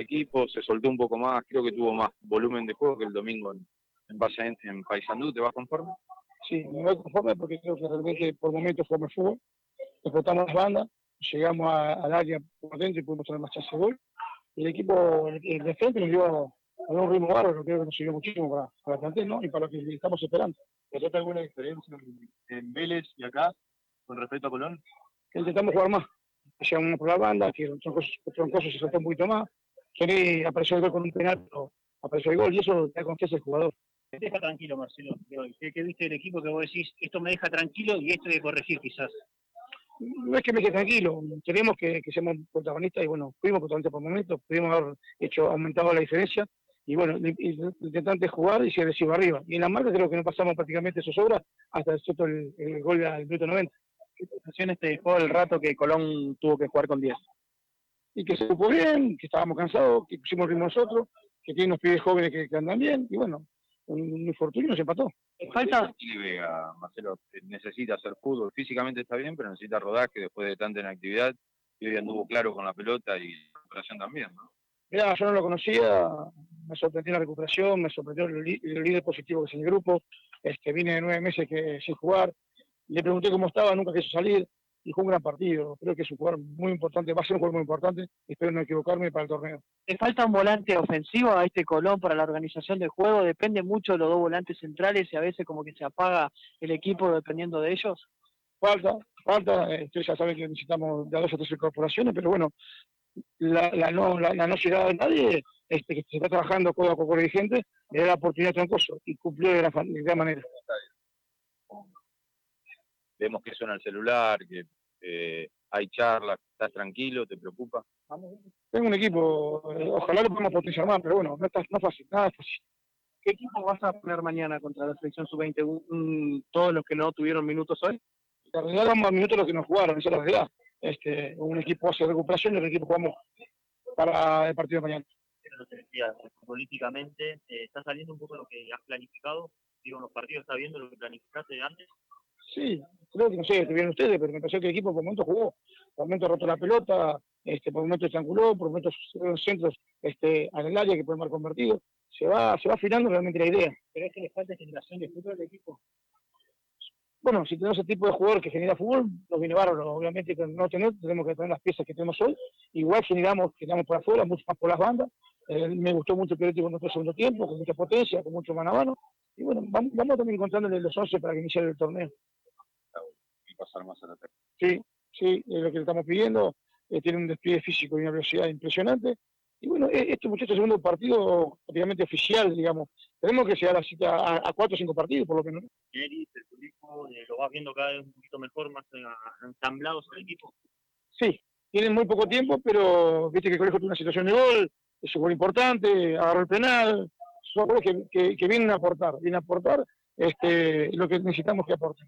equipo, se soltó un poco más, creo que tuvo más volumen de juego que el domingo en, en base en, en Paysandú, ¿te vas conforme? Sí, me voy conforme porque creo que realmente por momentos el fútbol, explotamos las bandas, llegamos al área por dentro y pudimos tener más chance de gol. Y el equipo, el, de frente nos dio a un ritmo bárbaro, creo que nos sirvió muchísimo para, para el plantel, ¿no? Y para lo que estamos esperando. ¿Notaste alguna diferencia en Vélez y acá con respecto a Colón? Que intentamos jugar más. Llegamos por la banda, que Troncoso, se saltó un poquito más. Kenny apareció el gol con un penal, pero apareció el gol y eso da confianza al jugador. ¿Qué te deja tranquilo, Marcelo? ¿Qué, viste del equipo que vos decís, esto me deja tranquilo y esto hay que corregir quizás? No es que me deje tranquilo, queremos que, que seamos protagonistas y bueno, fuimos protagonistas por momentos, pudimos haber hecho, aumentado la diferencia y bueno, intentante jugar y se recibe arriba. Y en la marca creo que no pasamos prácticamente sus obras hasta el, el, gol del minuto 90. ¿Qué sensaciones te dejó el rato que Colón tuvo que jugar con 10? Y que se supo bien, que estábamos cansados, que pusimos ritmo nosotros, que tiene unos pibes jóvenes que, andan bien, y bueno, un infortunio nos empató. Falta. Vega, Marcelo, necesita hacer fútbol, físicamente está bien, pero necesita rodaje después de tanta inactividad, y hoy anduvo claro con la pelota y la operación también, ¿no? Mira, yo no lo conocía, me sorprendió la recuperación, me sorprendió el, líder positivo que es el grupo, es que vine de nueve meses que, sin jugar, le pregunté cómo estaba, nunca quiso salir, y jugó un gran partido, creo que es un jugador muy importante, va a ser un jugador muy importante, espero no equivocarme para el torneo. ¿Le falta un volante ofensivo a este Colón para la organización del juego? ¿Depende mucho de los dos volantes centrales y a veces como que se apaga el equipo dependiendo de ellos? Falta, falta, eh, ustedes ya saben que necesitamos de dos o tres incorporaciones, pero bueno, la, la, no, la, no llegada de nadie, este, que se está trabajando con a codo dirigente, le da la oportunidad a Troncoso y cumplió de, la, de gran manera. Vemos que suena el celular, que eh, hay charlas, estás tranquilo, te preocupa. Tengo un equipo, eh, ojalá lo podamos potenciar más, pero bueno, no, está, no es fácil, nada es fácil. ¿Qué equipo vas a poner mañana contra la selección sub-20? ¿Todos los que no tuvieron minutos hoy? En realidad damos más minutos los que no jugaron, esa es la realidad este, un equipo hace recuperación y otro equipo jugamos para el partido de mañana. políticamente, eh, ¿está saliendo un poco lo que has planificado? Digo, en los partidos, ¿está viendo lo que planificaste antes? Sí, creo que no sé, que vieron ustedes, pero me pareció que el equipo por momentos jugó, por momentos rotó la pelota, este, por momentos estranguló, por momentos centros este, al área que pueden haber convertido. Se va, se va afinando realmente la idea. ¿Pero es que le falta generación de fútbol al equipo? bueno, si tenemos ese tipo de jugador que genera fútbol, nos viene bárbaro. Obviamente que no tener, tenemos que tener las piezas que tenemos hoy. Igual generamos, generamos por afuera, mucho más por las bandas. Eh, me gustó mucho el con nuestro segundo tiempo, con mucha potencia, con mucho mano a mano. Y bueno, vamos, vamos también encontrándole los 11 para que inicie el torneo. Pasar más a la Sí, sí, es lo que le estamos pidiendo. Eh, tiene un despliegue físico y una velocidad impresionante. Y bueno, e-, este muchacho segundo partido prácticamente oficial, digamos. Tenemos que llegar a, a, cuatro o cinco partidos, por lo que no. el turismo, eh, lo vas viendo cada vez un poquito mejor, más eh, ensamblados el equipo. Sí, tienen muy poco tiempo, pero viste que el colegio tiene una situación de gol, es un gol importante, agarró el penal, son goles que, que, vienen a aportar, vienen a aportar este, lo que necesitamos que aporten.